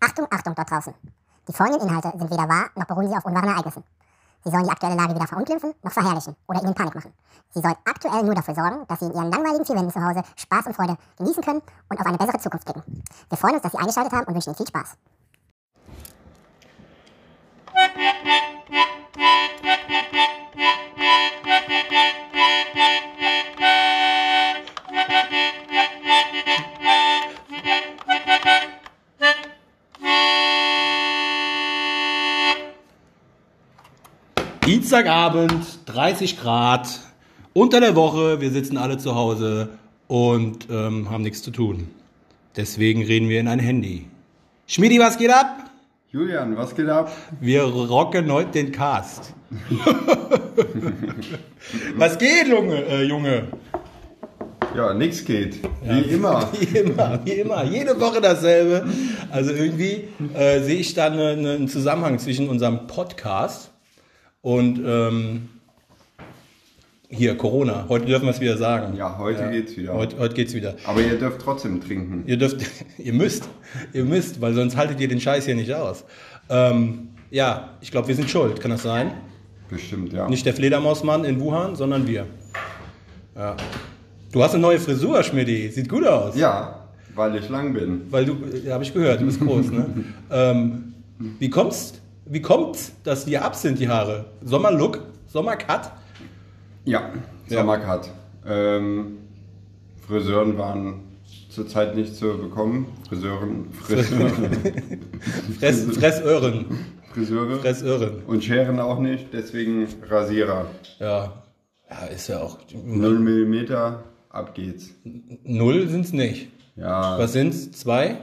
Achtung, Achtung dort draußen. Die folgenden Inhalte sind weder wahr, noch beruhen sie auf unwahren Ereignissen. Sie sollen die aktuelle Lage weder verunglimpfen, noch verherrlichen oder ihnen Panik machen. Sie sollen aktuell nur dafür sorgen, dass Sie in Ihren langweiligen vier Wänden zu Hause Spaß und Freude genießen können und auf eine bessere Zukunft blicken. Wir freuen uns, dass Sie eingeschaltet haben und wünschen Ihnen viel Spaß. Dienstagabend, 30 Grad, unter der Woche, wir sitzen alle zu Hause und ähm, haben nichts zu tun. Deswegen reden wir in ein Handy. Schmidi, was geht ab? Julian, was geht ab? Wir rocken heute den Cast. was geht, Junge? Äh, Junge? Ja, nix geht. Wie immer. Wie immer, wie immer. Jede Woche dasselbe. Also irgendwie äh, sehe ich da eine, eine, einen Zusammenhang zwischen unserem Podcast und ähm, hier Corona. Heute dürfen wir es wieder sagen. Ja, heute geht's wieder. Heute, heute geht's wieder. Aber ihr dürft trotzdem trinken. Ihr dürft, ihr müsst, ihr müsst, weil sonst haltet ihr den Scheiß hier nicht aus. Ähm, ja, ich glaube, wir sind schuld. Kann das sein? Bestimmt, ja. Nicht der Fledermausmann in Wuhan, sondern wir. Ja. Du hast eine neue Frisur, Schmidti. Sieht gut aus. Ja, weil ich lang bin. Weil du, ja, habe ich gehört, du bist groß, ne? ähm, wie kommt's, wie kommt's, dass die ab sind, die Haare? Sommerlook? Sommercut? Ja, Ja. Sommercut. Ähm, Friseuren waren zurzeit nicht zu bekommen. Friseuren, Friseuren, Fress, Fressöhren. Friseure. Fressöhren. Und Scheren auch nicht, deswegen Rasierer. Ja. Ja, ist ja auch. 0 mm, ab geht's. Null sind's nicht. Ja, Was sind's? Zwei?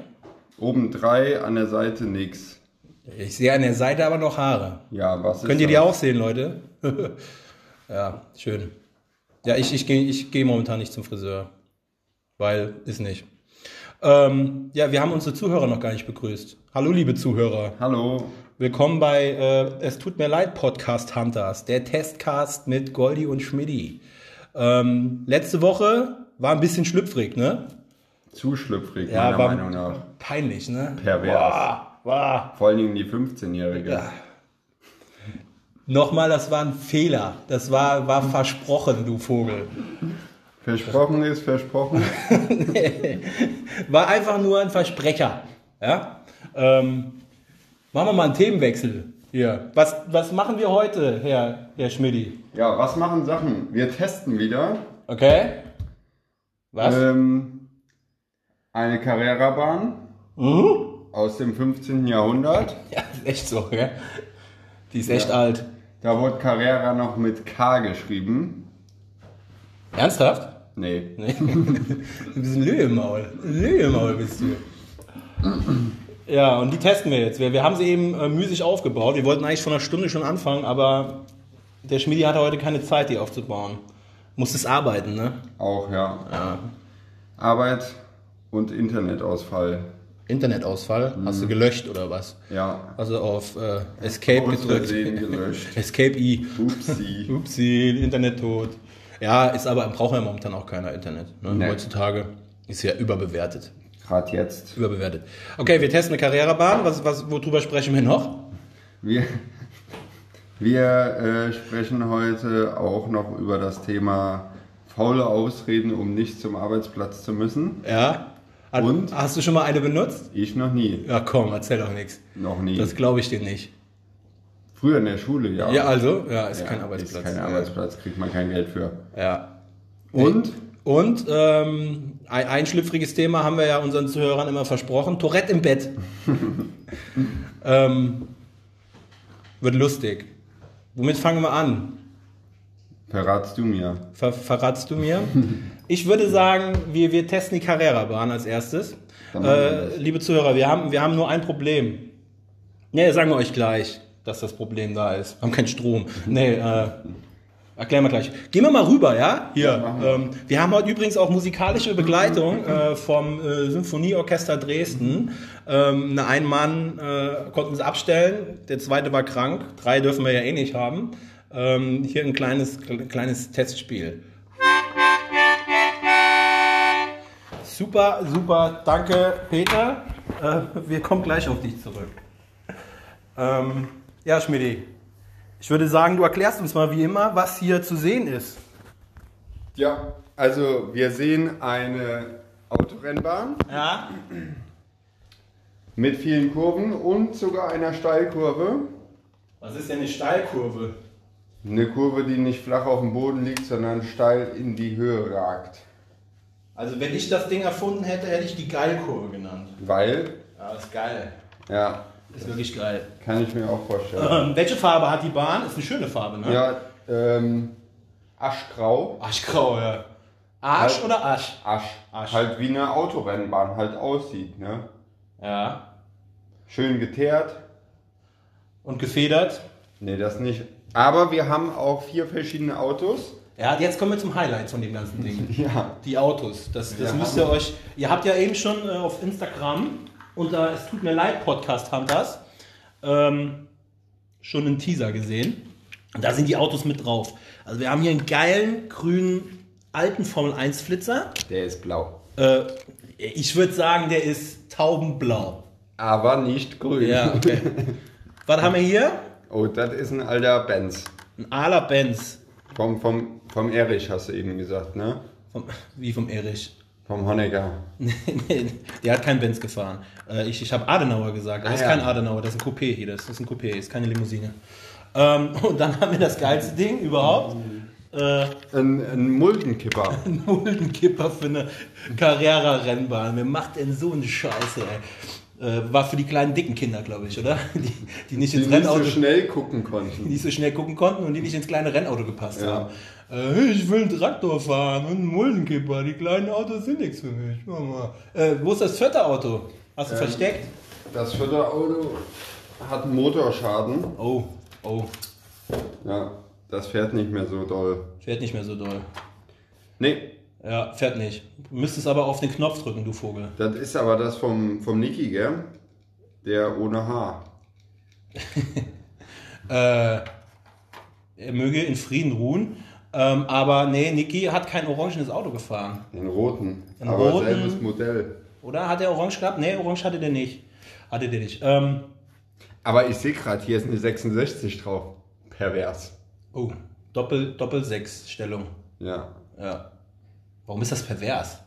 oben drei, an der Seite nix. Ich sehe an der Seite aber noch Haare. Ja, was ist Könnt ihr die auch sehen, Leute? ja, schön. Ja, ich, ich gehe ich geh momentan nicht zum Friseur. Weil, ist nicht. Ähm, ja, wir haben unsere Zuhörer noch gar nicht begrüßt. Hallo, liebe Zuhörer. Hallo. Willkommen bei äh, Es tut mir leid, Podcast Hunters, der Testcast mit Goldi und Schmidti. Ähm, letzte Woche war ein bisschen schlüpfrig, ne? Zu schlüpfrig, meiner war Meinung nach. peinlich, ne? Pervers. Wow, wow. Vor allen Dingen die 15-Jährige. Ja. Nochmal, das war ein Fehler. Das war, war versprochen, du Vogel. Versprochen ist versprochen. War einfach nur ein Versprecher. Ja? Ähm, machen wir mal einen Themenwechsel hier. Was, was machen wir heute, Herr, Herr Schmidti? Ja, was machen Sachen? Wir testen wieder Okay? Was? ähm, eine Carrera-Bahn Mhm. aus dem 15. Jahrhundert. Ja, ist echt so, gell? Die ist echt alt. Da wurde Carrera noch mit K geschrieben. Ernsthaft? Nee. Nee. Du bist ein Lühe im Maul. Ein Lühe im Maul bist du. Ja, und die testen wir jetzt. Wir, wir haben sie eben äh, müßig aufgebaut. Wir wollten eigentlich vor einer Stunde schon anfangen, aber der Schmidi hatte heute keine Zeit, die aufzubauen. Musstest arbeiten, ne? Auch, ja. Ja. Arbeit und Internetausfall. Internetausfall. Hast du gelöscht oder was? Ja. Also auf äh, Escape Aus gedrückt. Gelöscht. Escape I. Upsi. Upsi, Internet tot. Ja, ist aber, braucht ja momentan auch keiner Internet. Ne? Nee. Heutzutage ist ja überbewertet. Gerade jetzt. Überbewertet. Okay, wir testen eine Karrierebahn. Was, was, worüber sprechen wir noch? Wir, wir äh, sprechen heute auch noch über das Thema faule Ausreden, um nicht zum Arbeitsplatz zu müssen. Ja. Hat, Und? Hast du schon mal eine benutzt? Ich noch nie. Ja, komm, erzähl doch nichts. Noch nie. Das glaube ich dir nicht. Früher in der Schule, ja. Ja, also, ja, ist Ja, kein Arbeitsplatz. Ist kein Arbeitsplatz, kriegt man kein Geld für. Ja. Und? Und ähm, ein, ein schlüpfriges Thema haben wir ja unseren Zuhörern immer versprochen. Tourette im Bett. ähm, wird lustig. Womit fangen wir an? Verratst du mir. Ver verratst du mir? Ich würde sagen, wir, wir testen die Carrera-Bahn als erstes. Äh, liebe Zuhörer, wir haben, wir haben nur ein Problem. Nee, sagen wir euch gleich, dass das Problem da ist. Wir haben keinen Strom. Nee, äh, erklären wir gleich. Gehen wir mal rüber, ja? Hier. wir. ähm, wir haben heute übrigens auch musikalische Begleitung äh, vom äh, Symphonieorchester Dresden. Ähm, ein Mann äh, konnten sie abstellen, der zweite war krank. Drei dürfen wir ja eh nicht haben. Ähm, hier ein kleines, kleines Testspiel. Super, super, danke Peter. Äh, wir kommen gleich auf dich zurück. Ähm, ja, Schmidti, ich würde sagen, du erklärst uns mal wie immer, was hier zu sehen ist. Ja, also wir sehen eine Autorennbahn Ja. mit vielen Kurven und sogar einer Steilkurve. Was ist denn eine Steilkurve? Eine Kurve, die nicht flach auf dem Boden liegt, sondern steil in die Höhe ragt. Also wenn ich das Ding erfunden hätte, hätte ich die Geilkurve genannt. Weil, Ja, ist geil. ja, Ist wirklich geil. kann ich mir auch vorstellen. Ähm, welche Farbe hat die Bahn? Ist eine schöne Farbe, ne? Ja, ähm, Aschgrau. Aschgrau, ja. Arsch Halt- oder Asch? Asch. Asch. Halt wie eine Autorennbahn halt aussieht, ne? Ja. Schön geteert. Und gefedert? Ne, das nicht. Aber wir haben auch vier verschiedene Autos. Ja, jetzt kommen wir zum Highlight von dem ganzen Ding. Ja. Die Autos. Das, das müsst ihr euch. Ihr habt ja eben schon äh, auf Instagram unter Es tut mir leid Podcast Hunters ähm, schon einen Teaser gesehen. Und da sind die Autos mit drauf. Also wir haben hier einen geilen grünen alten Formel 1 Flitzer. Der ist blau. Äh, ich würde sagen, der ist taubenblau. Aber nicht grün. Ja, okay. Was haben wir hier? Oh, das ist ein alter Benz. Ein Ala Benz. Vom, vom, vom Erich hast du eben gesagt, ne? Vom, wie vom Erich. Vom Honecker. Nee, der hat keinen Benz gefahren. Äh, ich ich habe Adenauer gesagt. Das Ah, ist ja. kein Adenauer, das ist ein Coupé hier. Das ist ein Coupé, ist keine Limousine. Ähm, und dann haben wir das geilste Ding überhaupt. Äh, Ein, ein Muldenkipper. ein Muldenkipper für eine Carrera-Rennbahn. Wer macht denn so eine Scheiße, ey? Äh, war für die kleinen dicken Kinder, glaube ich, oder? Die, die nicht Die ins nicht Rennauto, so schnell gucken die konnten. nicht so schnell gucken konnten und die nicht ins kleine Rennauto gepasst Ja. haben. Äh, ich will einen Traktor fahren und einen Muldenkipper. Die kleinen Autos sind nichts für mich. Mama. Äh, wo ist das vierte Auto? Hast du Ähm. versteckt? Das vierte Auto hat einen Motorschaden. Oh, oh, Ja, das fährt nicht mehr so doll. fährt nicht mehr so doll. Nee, Ja, fährt nicht. Du müsstest aber auf den Knopf drücken, du Vogel. das ist aber das vom, vom Niki, gell? Der ohne Haar. Äh, er möge in Frieden ruhen. Ähm, aber nee, Niki hat kein orangenes Auto gefahren. Den roten. Den aber roten? selbes Modell. Oder hat er orange gehabt? Nee, orange hatte der nicht. Hatte der nicht. Ähm, Aber ich sehe gerade, hier ist eine 66 drauf. Pervers. oh, Doppel, Doppel 6 Stellung. Ja. Ja. Warum ist das pervers?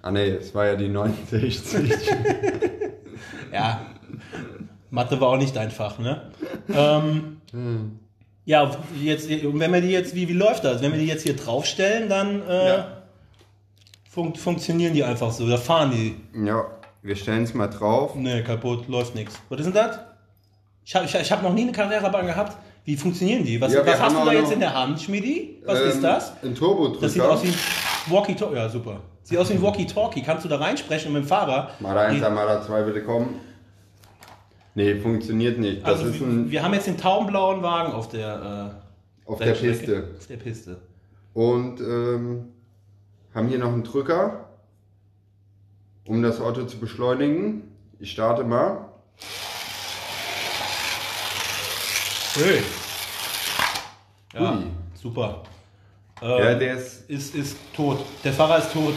Ah nee, es war ja die 69. Ja, Mathe war auch nicht einfach, ne? Ähm, Ja, jetzt, und wenn wir die jetzt, wie, wie läuft das? Wenn wir die jetzt hier draufstellen, dann äh, Ja. fun funktionieren die einfach so. Da fahren die. ja, wir stellen es mal drauf. Ne, kaputt, läuft nichts. Was ist denn das? Ich habe ich, ich hab noch nie eine Carrera-Bahn gehabt. Wie funktionieren die? Was, Ja, was hast du da jetzt in der Hand, Schmidi? Was Ähm, ist das? Ein Turbodrücker. Das sieht aus wie ein Walkie-Talkie. Ja, super. Sieht aus wie ein Walkie-Talkie. Kannst du da reinsprechen mit dem Fahrer? Eins, mal da zwei bitte kommen. Nee, funktioniert nicht. Das Also, ist ein, wir haben jetzt den taubenblauen Wagen auf der, äh, auf der. Piste. Auf der Piste. Und ähm, haben hier noch einen Drücker, um das Auto zu beschleunigen. Ich starte mal. Hey. Ja, Ui. super. Ja, Ähm, der ist. ist, ist tot. Der Fahrer ist tot.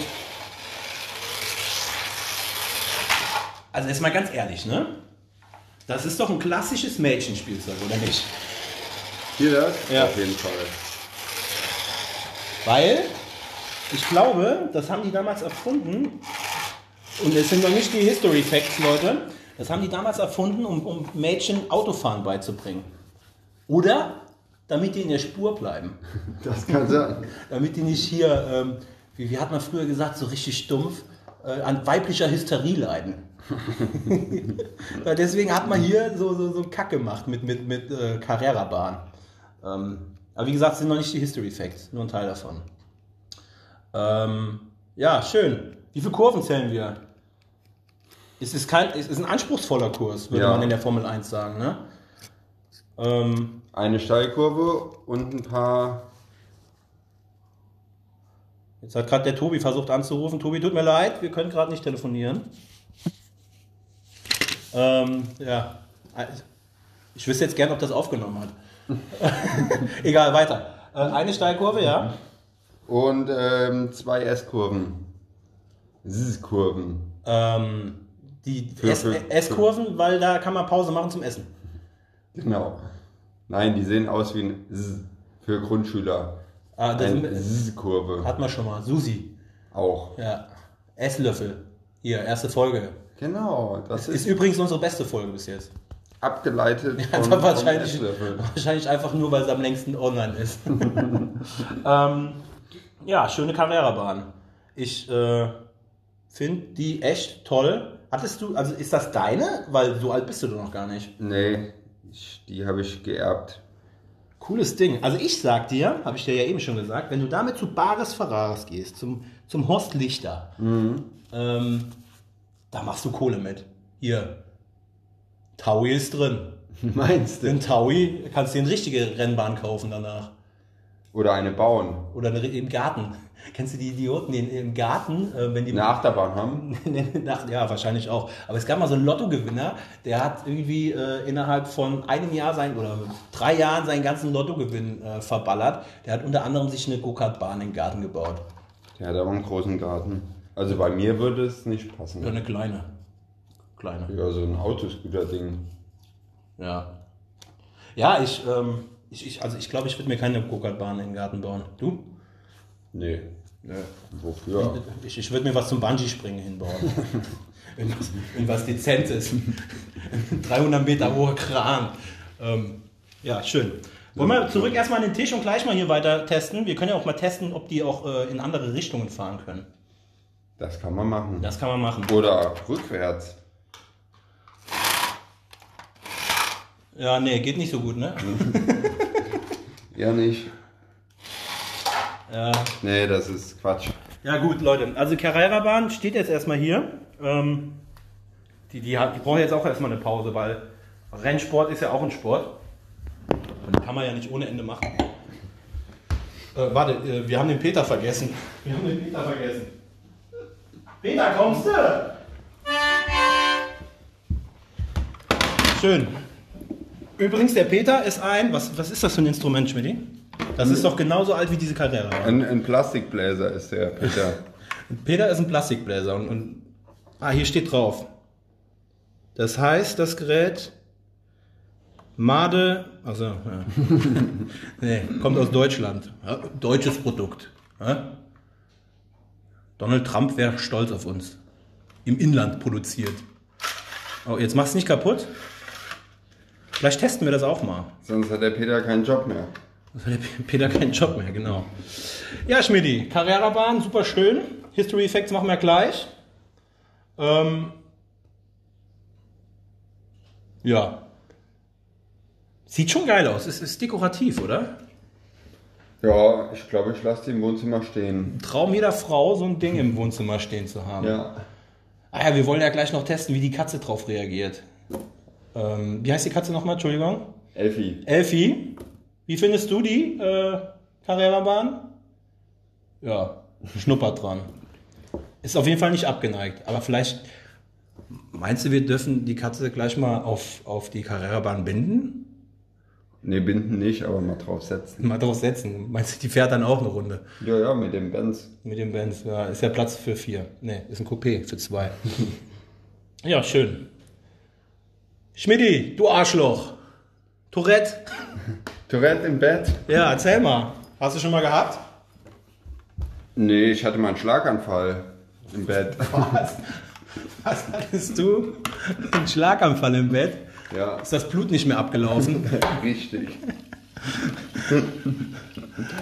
Also jetzt mal ganz ehrlich, ne? Das ist doch ein klassisches Mädchenspielzeug, oder nicht? Hier das? Ja. Auf jeden Fall. Weil ich glaube, das haben die damals erfunden. Und es sind noch nicht die History Facts, Leute. Das haben die damals erfunden, um, um Mädchen Autofahren beizubringen. Oder damit die in der Spur bleiben. Das kann sein. Damit die nicht hier, ähm, wie, wie hat man früher gesagt, so richtig stumpf, äh, an weiblicher Hysterie leiden. Deswegen hat man hier so, so, so Kack gemacht mit, mit, mit äh, Carrera-Bahn. Ähm, aber wie gesagt, es sind noch nicht die History Facts, nur ein Teil davon. Ähm, ja, schön. Wie viele Kurven zählen wir? Es ist, kein, es ist ein anspruchsvoller Kurs, würde Ja. man in der Formel 1 sagen. Ne? Ähm, Eine Steilkurve und ein paar. Jetzt hat gerade der Tobi versucht anzurufen. Tobi, tut mir leid, wir können gerade nicht telefonieren. Ähm, ja, ich wüsste jetzt gern, ob das aufgenommen hat. Egal, weiter. Äh, eine Steilkurve, ja. Und ähm, zwei S-Kurven. S-Kurven. Ähm, Die S-Kurven, weil da kann man Pause machen zum Essen. Genau. Nein, die sehen aus wie ein S für Grundschüler. Ah, das Eine S-Kurve. Hat man schon mal. Susi. Auch. Ja. Esslöffel. Hier, erste Folge. Genau, das Ist ist übrigens unsere beste Folge bis jetzt. abgeleitet von, Einfach vom wahrscheinlich, Esslöffel. wahrscheinlich einfach nur, weil es am längsten online ist. ähm, ja, schöne Carrera-Bahn. Ich äh, finde die echt toll. Hattest du, also ist das deine? Weil so alt bist du doch noch gar nicht. Nee, ich, die habe ich geerbt. Cooles Ding. Also ich sag dir, habe ich dir ja eben schon gesagt, wenn du damit zu Bares Ferraris gehst, zum, zum Horst Lichter, ähm, da machst du Kohle mit. Hier, Taui ist drin. Meinst In Taui kannst du dir eine richtige Rennbahn kaufen danach. Oder eine bauen. Oder eine, im Garten. Kennst du die Idioten, die in- im Garten, äh, wenn die Eine Achterbahn haben. Nach, ja, wahrscheinlich auch. Aber es gab mal so einen Lottogewinner, der hat irgendwie äh, innerhalb von einem Jahr sein oder drei Jahren seinen ganzen Lottogewinn äh, verballert. Der hat unter anderem sich eine Go-Kart-Bahn den Garten gebaut. Der hat aber einen großen Garten. Also bei mir würde es nicht passen. Oder eine kleine. Kleine. Ja, so ein Autoscooter-Ding. Ja. Ja, ich, ähm, ich, ich also ich glaube, ich würde mir keine Go-Kart-Bahn in den Garten bauen. Du? Nee. Wofür? Ich, ich würde mir was zum Bungee-Springen hinbauen. irgendwas, irgendwas Dezentes. 300 Meter hoher Kran. Ähm, ja, schön. Wollen wir zurück erstmal an den Tisch und gleich mal hier weiter testen? Wir können ja auch mal testen, ob die auch äh, in andere Richtungen fahren können. Das kann man machen. Das kann man machen. Oder rückwärts. Ja, nee, geht nicht so gut, ne? Ja, nicht. Ja. Nee, das ist Quatsch. Ja gut, Leute. Also Carrera-Bahn steht jetzt erstmal hier. Ähm, die, die, die braucht jetzt auch erstmal eine Pause, weil Rennsport ist ja auch ein Sport. Und kann man ja nicht ohne Ende machen. Äh, warte, äh, wir haben den Peter vergessen. Wir haben den Peter vergessen. Peter, kommst du? Schön. Übrigens, der Peter ist ein, was, was ist das für ein Instrument, Schmidt? Das ist doch genauso alt wie diese Carrera. Ein, ein Plastikbläser ist der, Peter. Peter ist ein Plastikbläser und, und ah, hier steht drauf. Das heißt, das Gerät Made, also ja. nee, kommt aus Deutschland. Ja, deutsches Produkt. Ja? Donald Trump wäre stolz auf uns. Im Inland produziert. Oh, jetzt mach's nicht kaputt. Vielleicht testen wir das auch mal. Sonst hat der Peter keinen Job mehr. Das hat der Peter keinen Job mehr, genau. Ja, Schmidti, Carrera-Bahn, super schön. History Effects machen wir gleich. Ähm, ja. Sieht schon geil aus. Es ist dekorativ, oder? Ja, ich glaube, ich lasse die im Wohnzimmer stehen. Traum jeder Frau, so ein Ding im Wohnzimmer stehen zu haben. Ja. Ah ja, wir wollen ja gleich noch testen, wie die Katze drauf reagiert. Ähm, wie heißt die Katze nochmal? Entschuldigung. Elfi. Elfi, wie findest du die äh, Carrera-Bahn? Ja, schnuppert dran. Ist auf jeden Fall nicht abgeneigt, aber vielleicht meinst du, wir dürfen die Katze gleich mal auf, auf die Carrera-Bahn binden? Ne, binden nicht, aber mal drauf setzen. Mal drauf setzen. Meinst du, die fährt dann auch eine Runde Ja, ja, mit dem Benz. mit dem Benz? Ja, ist ja Platz für vier. Ne, ist ein Coupé für zwei. ja, schön. Schmidti, du Arschloch. Tourette. Tourette im Bett? Ja, erzähl mal. Hast du schon mal gehabt? Nee, ich hatte mal einen Schlaganfall im Bett. Was? Was hattest du? Ein Schlaganfall im Bett? Ja, Ist das Blut nicht mehr abgelaufen? richtig.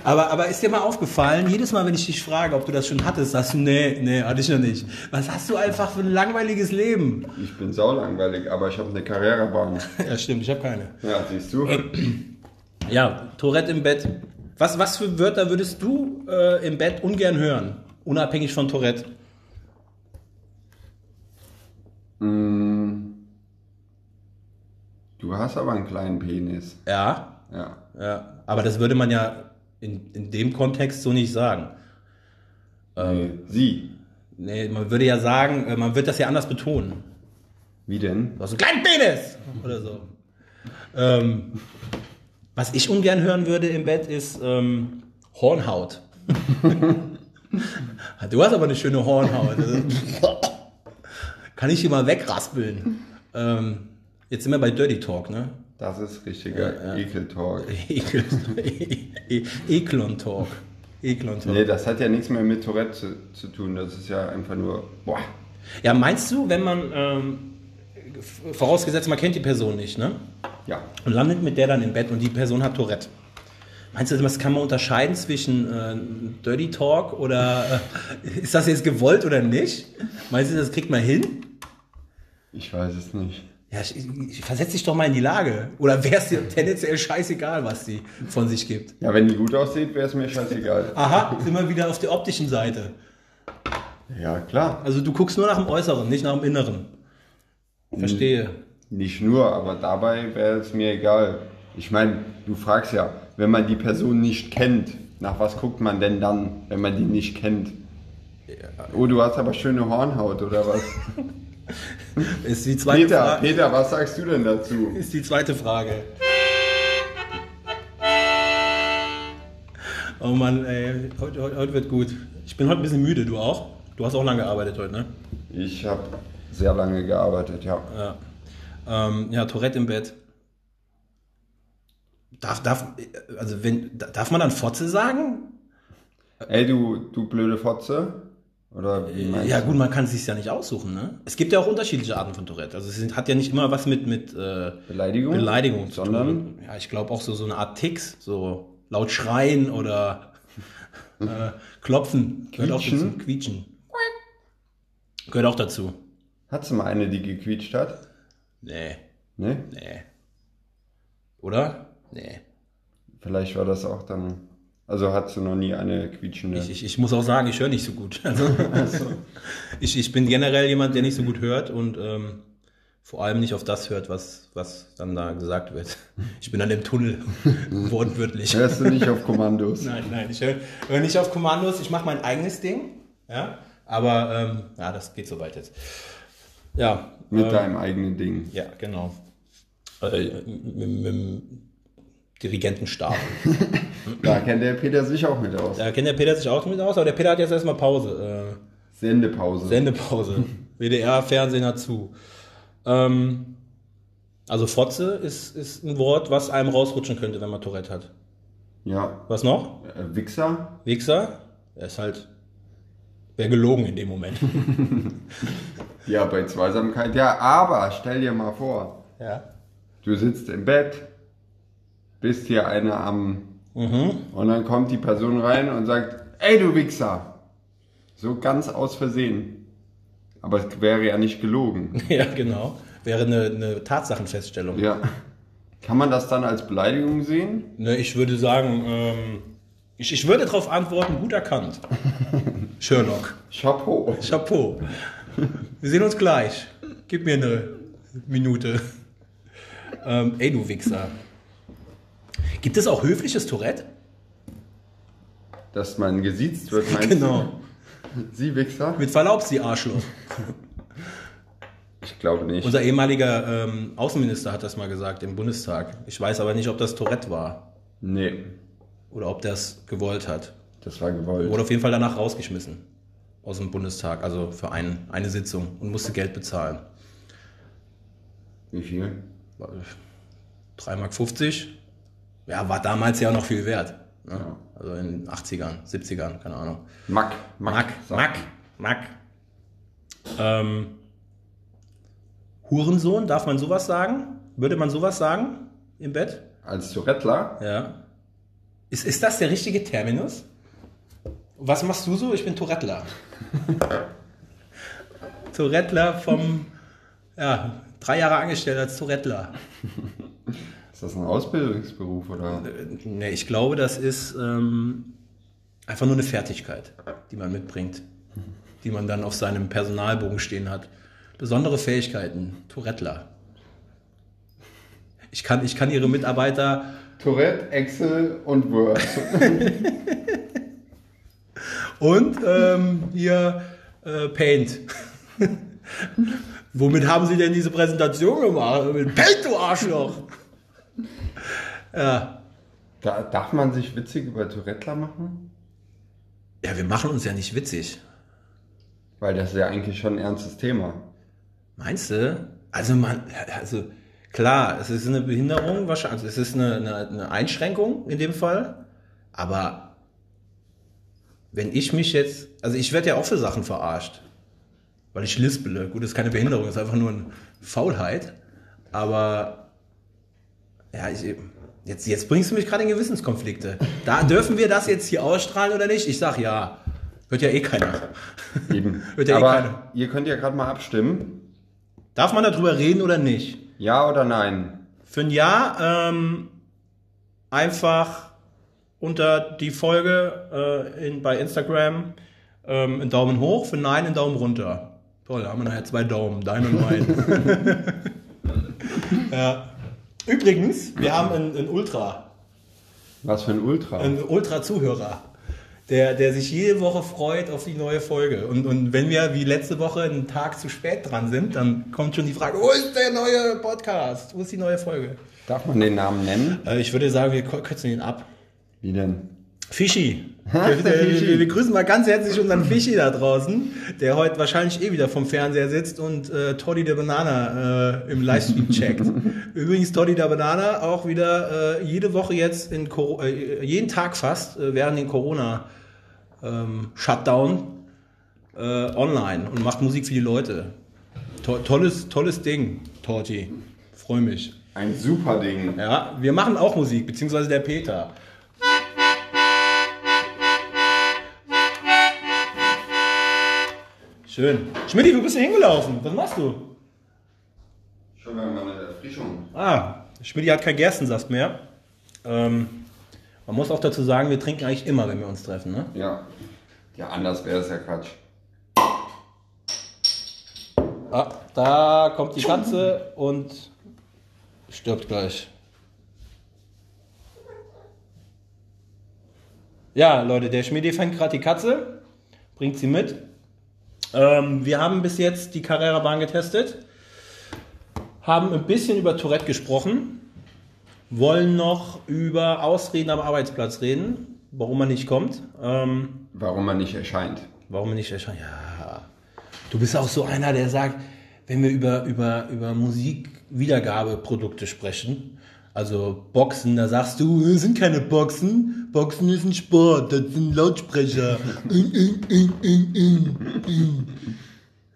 Aber, aber ist dir mal aufgefallen, jedes Mal, wenn ich dich frage, ob du das schon hattest, sagst du, nee, nee, hatte ich noch nicht. Was hast du einfach für ein langweiliges Leben? Ich bin saulangweilig, aber ich habe eine Carrera-Bahn. Ja, stimmt, ich habe keine. Ja, siehst du? Ja, Tourette im Bett. Was, was für Wörter würdest du äh, im Bett ungern hören? Unabhängig von Tourette. Mm. Du hast aber einen kleinen Penis. Ja, Ja. ja. Aber das würde man ja in, in dem Kontext so nicht sagen. Nee, sie. Nee, man würde ja sagen, äh, man wird das ja anders betonen. Wie denn? Du hast einen kleinen Penis! Oder so. Ähm, was ich ungern hören würde im Bett ist ähm, Hornhaut. du hast aber eine schöne Hornhaut. Kann ich hier mal wegraspeln. ähm, jetzt sind wir bei Dirty Talk, ne? Das ist richtiger Ekel-Talk. Ekel, e Eklon Talk. Eklon Talk. Nee, das hat ja nichts mehr mit Tourette zu, zu tun. Das ist ja einfach nur, boah. Ja, meinst du, wenn man, ähm, vorausgesetzt, man kennt die Person nicht, ne? Ja. Und landet mit der dann im Bett und die Person hat Tourette. Meinst du, das kann man unterscheiden zwischen äh, Dirty Talk oder äh, ist das jetzt gewollt oder nicht? Meinst du, das kriegt man hin? Ich weiß es nicht. Ja, versetz dich doch mal in die Lage. Oder wäre es dir tendenziell scheißegal, was die von sich gibt? Ja, wenn die gut aussieht, wäre es mir scheißegal. Aha, wir wieder auf der optischen Seite. Ja, klar. Also du guckst nur nach dem Äußeren, nicht nach dem Inneren. Verstehe. Nicht nur, aber dabei wäre es mir egal. Ich meine, du fragst ja, wenn man die Person nicht kennt, nach was guckt man denn dann, wenn man die nicht kennt? Oh, du hast aber schöne Hornhaut oder was? Ist die zweite Peter, Frage. Peter, was sagst du denn dazu? Ist die zweite Frage. Oh Mann, ey, heute, heute, heute wird gut. Ich bin heute ein bisschen müde, du auch? Du hast auch lange gearbeitet heute, ne? Ich habe sehr lange gearbeitet, ja. Ja. Ähm, ja, Tourette im Bett. Darf, darf, also wenn, darf man dann Fotze sagen? Ey, du, du blöde Fotze? Oder wie meinst Ja du? gut, man kann es sich ja nicht aussuchen, ne? Es gibt ja auch unterschiedliche Arten von Tourette. Also es sind, hat ja nicht immer was mit, mit äh, Beleidigung? Beleidigung zu Sondern? tun. Ja, ich glaube auch so, so eine Art Ticks, so laut schreien oder äh, klopfen. Gehört auch Quietschen? dazu. Quietschen. Gehört auch dazu. Hattest du mal eine, die gequietscht hat? Nee, Ne? nee. Oder? Nee. Vielleicht war das auch dann. Also hattest du noch nie eine quietschende. Ich, ich, ich muss auch sagen, ich höre nicht so gut. Also, ich, ich bin generell jemand, der nicht so gut hört und ähm, vor allem nicht auf das hört, was, was dann da gesagt wird. Ich bin dann im Tunnel, wortwörtlich. Hörst du nicht auf Kommandos? Nein, nein, ich höre hör nicht auf Kommandos, ich mache mein eigenes Ding. Ja, aber ähm, ja, das geht soweit jetzt. Ja, Mit ähm, deinem eigenen Ding. ja, genau. Äh, mit, mit dem Dirigentenstab. Da kennt der Peter sich auch mit aus. Da kennt der Peter sich auch mit aus, aber der Peter hat jetzt erstmal Pause. Äh, Sendepause. Sendepause. WDR-Fernsehen hat zu. Ähm, also Fotze ist, ist ein Wort, was einem rausrutschen könnte, wenn man Tourette hat. ja. Was noch? Äh, Wichser? Wichser? Er ist halt. Wäre gelogen in dem Moment. Ja, bei Zweisamkeit. Ja, aber stell dir mal vor, ja. du sitzt im Bett, bist hier einer am. Und dann kommt die Person rein und sagt: Ey, du Wichser! So ganz aus Versehen. Aber es wäre ja nicht gelogen. Ja, genau. Wäre eine, eine Tatsachenfeststellung. Ja. Kann man das dann als Beleidigung sehen? Ne, ich würde sagen, ähm, ich, ich würde darauf antworten, gut erkannt. Sherlock. Chapeau. Chapeau. Wir sehen uns gleich. Gib mir eine Minute. Ähm, ey, du Wichser. Gibt es auch höfliches Tourette? Dass man gesiezt wird, meinst Genau. du? Sie Wichser? Mit Verlaub, Sie Arschloch. Ich glaube nicht. Unser ehemaliger ähm, Außenminister hat das mal gesagt im Bundestag. Ich weiß aber nicht, ob das Tourette war Nee, oder ob das gewollt hat. das war gewollt. Wurde auf jeden Fall danach rausgeschmissen aus dem Bundestag, also für ein, eine Sitzung und musste Geld bezahlen. Wie viel? 3,50 Mark. Ja, war damals ja noch viel wert. Ne? Also in den 80ern, 70ern, keine Ahnung. Mack. Mack, Mack, Mack. Ähm, Hurensohn, darf man sowas sagen? Würde man sowas sagen im Bett? Als Tourettler? Ja. Ist, ist das der richtige Terminus? Was machst du so? Ich bin Tourettler. Tourettler vom, ja, drei Jahre angestellt als Tourettler. Ist das ein Ausbildungsberuf oder? Nee, ich glaube, das ist ähm, einfach nur eine Fertigkeit, die man mitbringt, die man dann auf seinem Personalbogen stehen hat. Besondere Fähigkeiten, Tourettler. Ich kann, ich kann ihre Mitarbeiter Tourette, Excel und Word. und ähm, hier äh, Paint. Womit haben Sie denn diese Präsentation gemacht? Mit Paint, du Arschloch! Ja. Da, darf man sich witzig über Tourettler machen? ja, wir machen uns ja nicht witzig. Weil das ist ja eigentlich schon ein ernstes Thema. Meinst du? Also man, also klar, es ist eine Behinderung wahrscheinlich, also es ist eine, eine, eine Einschränkung in dem Fall, aber wenn ich mich jetzt, also ich werde ja auch für Sachen verarscht, weil ich lispele. Gut, das ist keine Behinderung, das ist einfach nur eine Faulheit, aber ja, ich, jetzt, jetzt bringst du mich gerade in Gewissenskonflikte. Da dürfen wir das jetzt hier ausstrahlen oder nicht? Ich sag ja. Hört ja eh keiner. Eben. Hört ja eh Aber keiner. ihr könnt ja gerade mal abstimmen. Darf man darüber reden oder nicht? Ja oder nein? Für ein Ja ähm, einfach unter die Folge äh, in, bei Instagram ähm, einen Daumen hoch, für Nein einen Daumen runter. Toll, da haben wir nachher zwei Daumen, dein und mein. ja. Übrigens, wir haben einen, einen Ultra, Was für ein Ultra. einen Ultra-Zuhörer, der, der sich jede Woche freut auf die neue Folge. Und, und wenn wir wie letzte Woche einen Tag zu spät dran sind, dann kommt schon die Frage, wo ist der neue Podcast? Wo ist die neue Folge? Darf man den Namen nennen? Äh, ich würde sagen, wir kürzen ihn ab. Wie denn? Fischi. Ha, Wir, der wir, Fischi. wir, wir grüßen mal ganz herzlich unseren Fischi da draußen, der heute wahrscheinlich eh wieder vom Fernseher sitzt und äh, Toddy der Banana äh, im Livestream checkt. Übrigens Toddy der Banana auch wieder äh, jede Woche jetzt in Cor äh, jeden Tag fast äh, während den Corona ähm, Shutdown äh, online und macht Musik für die Leute. To tolles tolles Ding, Torti. Freue mich. Ein super Ding. Ja, wir machen auch Musik, beziehungsweise der Peter. Schön. Schmidt, wo bist du hingelaufen? Was machst du? Schon mal eine Erfrischung. Ah, Schmidt hat kein Gerstensaft mehr. Ähm, man muss auch dazu sagen, wir trinken eigentlich immer, wenn wir uns treffen. Ne? Ja. Ja, anders wäre es ja Quatsch. Ah, da kommt die Katze und stirbt gleich. Ja, Leute, der Schmiede fängt gerade die Katze, bringt sie mit. Ähm, wir haben bis jetzt die Carrera-Bahn getestet, haben ein bisschen über Tourette gesprochen, wollen noch über Ausreden am Arbeitsplatz reden, warum man nicht kommt. Ähm, Warum man nicht erscheint. Warum nicht erscheinen? Ja. Du bist auch so einer, der sagt, wenn wir über, über, über Musikwiedergabeprodukte sprechen, also Boxen, da sagst du, das sind keine Boxen, Boxen ist ein Sport, das sind Lautsprecher.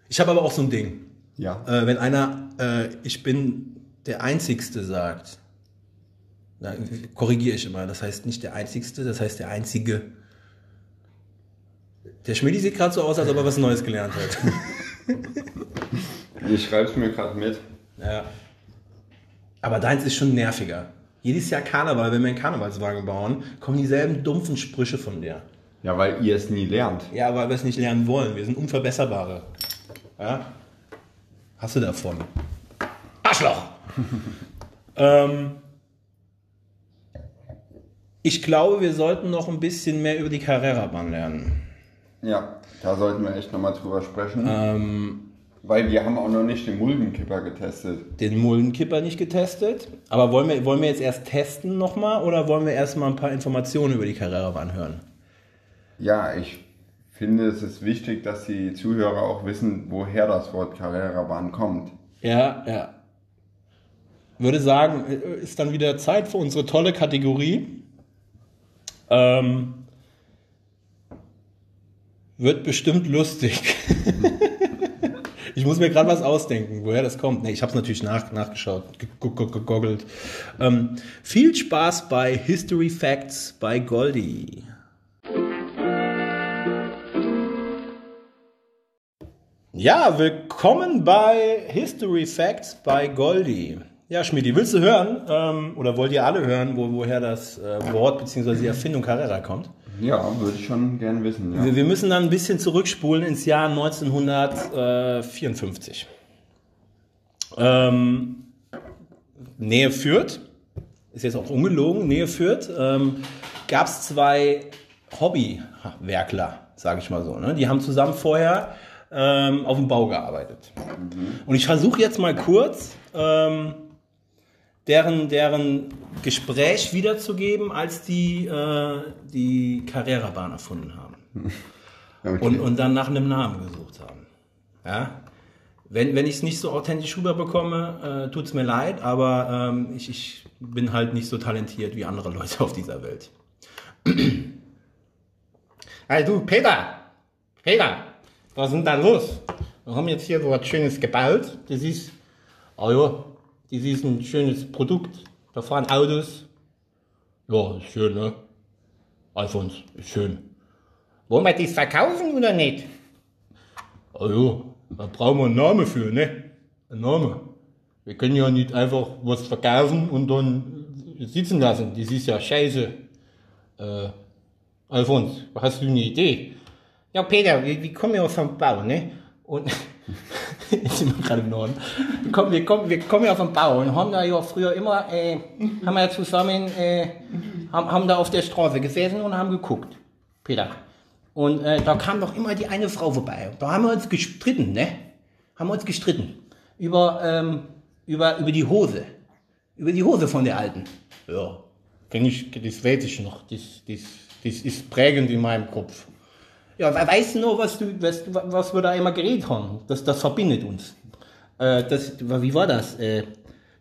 ich habe aber auch so ein Ding. Ja. Äh, wenn einer, äh, ich bin der Einzigste sagt, dann korrigiere ich immer, das heißt nicht der Einzigste, das heißt der Einzige. Der Schmidi sieht gerade so aus, als ob er was Neues gelernt hat. Ich schreib's mir gerade mit. ja. Aber deins ist schon nerviger. Jedes Jahr Karneval, wenn wir einen Karnevalswagen bauen, kommen dieselben dumpfen Sprüche von dir. Ja, weil ihr es nie lernt. Ja, weil wir es nicht lernen wollen. Wir sind Unverbesserbare. Ja? Hast du davon? Arschloch! ähm, ich glaube, wir sollten noch ein bisschen mehr über die Carrera-Bahn lernen. Ja, da sollten wir echt nochmal drüber sprechen. Ähm, Weil wir haben auch noch nicht den Muldenkipper getestet. den Muldenkipper nicht getestet. Aber wollen wir, wollen wir jetzt erst testen nochmal oder wollen wir erstmal ein paar Informationen über die Carrera-Bahn hören? Ja, ich finde, es ist wichtig, dass die Zuhörer auch wissen, woher das Wort Carrera-Bahn kommt. Ja, ja. Würde sagen, ist dann wieder Zeit für unsere tolle Kategorie. Ähm, wird bestimmt lustig. ich muss mir gerade was ausdenken, woher das kommt. Nee, ich habe es natürlich nach, nachgeschaut, ge- ge- gegoggelt. Ähm, viel Spaß bei History Facts bei Goldie. Ja, willkommen bei History Facts bei Goldie. Ja, Schmidi, willst du hören, ähm, oder wollt ihr alle hören, wo, woher das äh, Wort bzw. die Erfindung Carrera kommt? Ja, würde ich schon gern wissen. Ja. Wir, wir müssen dann ein bisschen zurückspulen ins Jahr 1954. Ähm, Nähe Fürth, ist jetzt auch ungelogen, Nähe Fürth, ähm, gab es zwei Hobbywerkler, sage ich mal so. Ne? Die haben zusammen vorher ähm, auf dem Bau gearbeitet. Und ich versuche jetzt mal kurz ähm, deren, deren Gespräch wiederzugeben, als die äh, die Carrera-Bahn erfunden haben Okay. und, und dann nach einem Namen gesucht haben. Ja? Wenn, wenn ich es nicht so authentisch rüberbekomme, äh, tut es mir leid, aber ähm, ich, ich bin halt nicht so talentiert wie andere Leute auf dieser Welt. Hey du, Peter! Peter! Was ist denn da los? Wir haben jetzt hier so was Schönes gebaut. Das ist, ah ja, das ist ein schönes Produkt. Da fahren Autos. Ja, ist schön, ne? Alfons, ist schön. Wollen wir das verkaufen oder nicht? Ah ja, da brauchen wir einen Namen für, ne? Ein Name. Wir können ja nicht einfach was verkaufen und dann sitzen lassen. Das ist ja scheiße. Äh, Alfons, hast du eine Idee? Ja, Peter, wir, wir kommen ja vom Bau, ne? Und Jetzt sind gerade im Norden. wir kommen, wir kommen, wir kommen ja vom Bau und haben da ja früher immer, äh, haben wir ja zusammen, äh, haben, haben da auf der Straße gesessen und haben geguckt. Peter. Und äh, da kam doch immer die eine Frau vorbei. Da haben wir uns gestritten, ne? Haben wir uns gestritten. Über, ähm, über, über die Hose. Über die Hose von der Alten. Ja, kenn ich, das weiß ich noch. Das, das, das ist prägend in meinem Kopf. Ja, we- weißt du noch, was, du, was, was wir da immer geredet haben? Das, das verbindet uns. Äh, das, wie war das? Äh,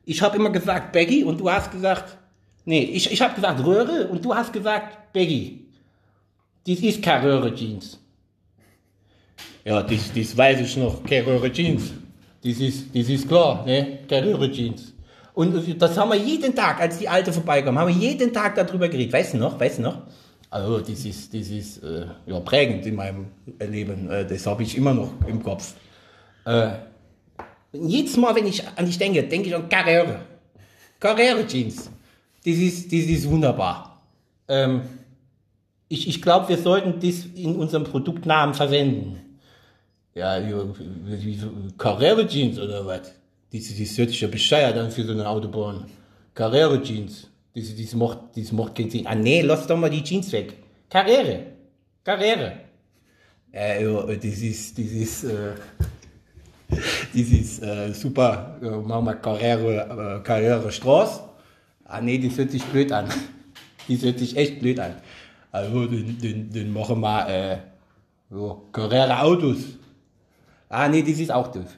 ich habe immer gesagt Baggy und du hast gesagt, nee, ich, ich habe gesagt Röhre und du hast gesagt Baggy. Dies ist keine Röhre Jeans. Ja, das, das weiß ich noch. Keine Röhre Jeans. Das ist, das ist klar, ne? Keine Röhre Jeans. Und das haben wir jeden Tag, als die Alte vorbeikam, haben wir jeden Tag darüber geredet. Weißt du noch? Weißt du noch? Also, das ist, das ist äh, ja, prägend in meinem Leben. Äh, das habe ich immer noch im Kopf. Äh, jedes Mal, wenn ich an dich denke, denke ich an Carrere. Carrere Jeans. Das ist, das ist wunderbar. Ähm, ich ich glaube, wir sollten das in unserem Produktnamen verwenden. Ja, ja, wie so Carrera Jeans oder was? Das, das hört sich ja bescheuert an für so eine Autobahn. Carrera Jeans. Das, das, macht, das macht keinen Sinn. Ah nee, lass doch mal die Jeans weg. Carrere. Carrere. Äh, ja, das ist, das ist, äh, das ist äh, super. Äh, machen wir Carrera, äh, Carrera Straße. Ah nee, das hört sich blöd an. Das hört sich echt blöd an. Also, den, den, den machen wir, äh, ja, Carrera Autos. Ah nee, das ist auch doof.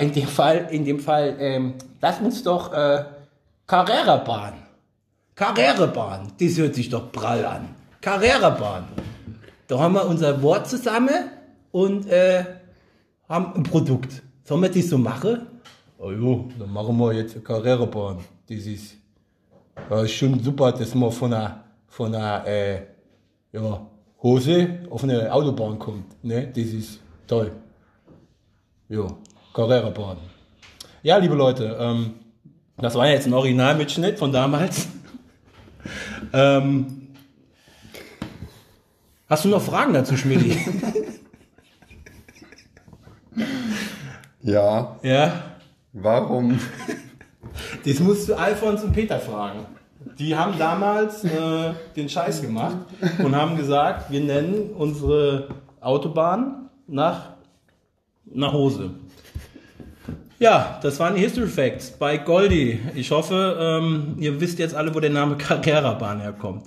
In dem Fall, in dem Fall, ähm, lass uns doch äh, Carrera-Bahn. Carrera-Bahn, das hört sich doch prall an. Carrera-Bahn. Da haben wir unser Wort zusammen und äh, haben ein Produkt. Sollen wir das so machen? Oh jo, dann machen wir jetzt eine Carrera-Bahn. Das ist, ja, ist schon super, dass man von einer, von einer äh, ja, Hose auf eine Autobahn kommt. Ne? Das ist toll. Ja, Carrera-Bahn. Ja, liebe Leute, ähm, das war jetzt ein Originalmitschnitt von damals. Ähm, hast du noch Fragen dazu, Schmidti? Ja, ja? warum? Das musst du Alfons und Peter fragen. Die haben damals äh, den Scheiß gemacht und haben gesagt, wir nennen unsere Autobahn nach, nach Hose. Ja, das waren die History Facts bei Goldie. Ich hoffe, ähm, ihr wisst jetzt alle, wo der Name Carrera-Bahn herkommt.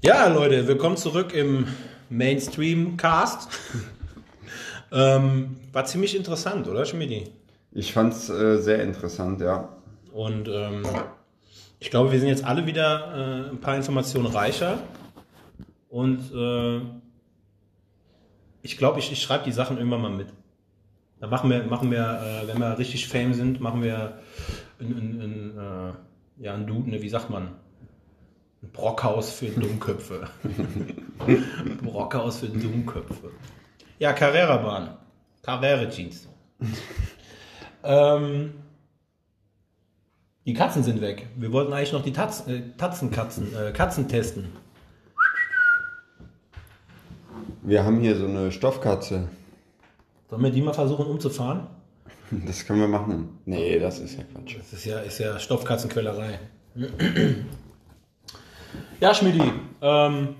Ja, Leute, willkommen zurück im Mainstream-Cast. ähm, war ziemlich interessant, oder, Schmidi? Ich fand's äh, sehr interessant, ja. Und ähm, ich glaube, wir sind jetzt alle wieder äh, ein paar Informationen reicher. Und äh, ich glaube, ich, ich schreibe die Sachen irgendwann mal mit. Da machen wir, machen wir äh, wenn wir richtig Fame sind, machen wir ein, äh, ja, ein Dude, ne, wie sagt man? Ein Brockhaus für Dummköpfe. Brockhaus für Dummköpfe. Ja, Carrera-Bahn. Carrera-Jeans. ähm, die Katzen sind weg. Wir wollten eigentlich noch die Taz äh, Tatzenkatzen, äh, Katzen testen. Wir haben hier so eine Stoffkatze. Sollen wir die mal versuchen umzufahren? Das können wir machen. Nee, das ist ja Quatsch. Das ist ja, ist ja Stoffkatzenquälerei. ja, Schmidi, ähm,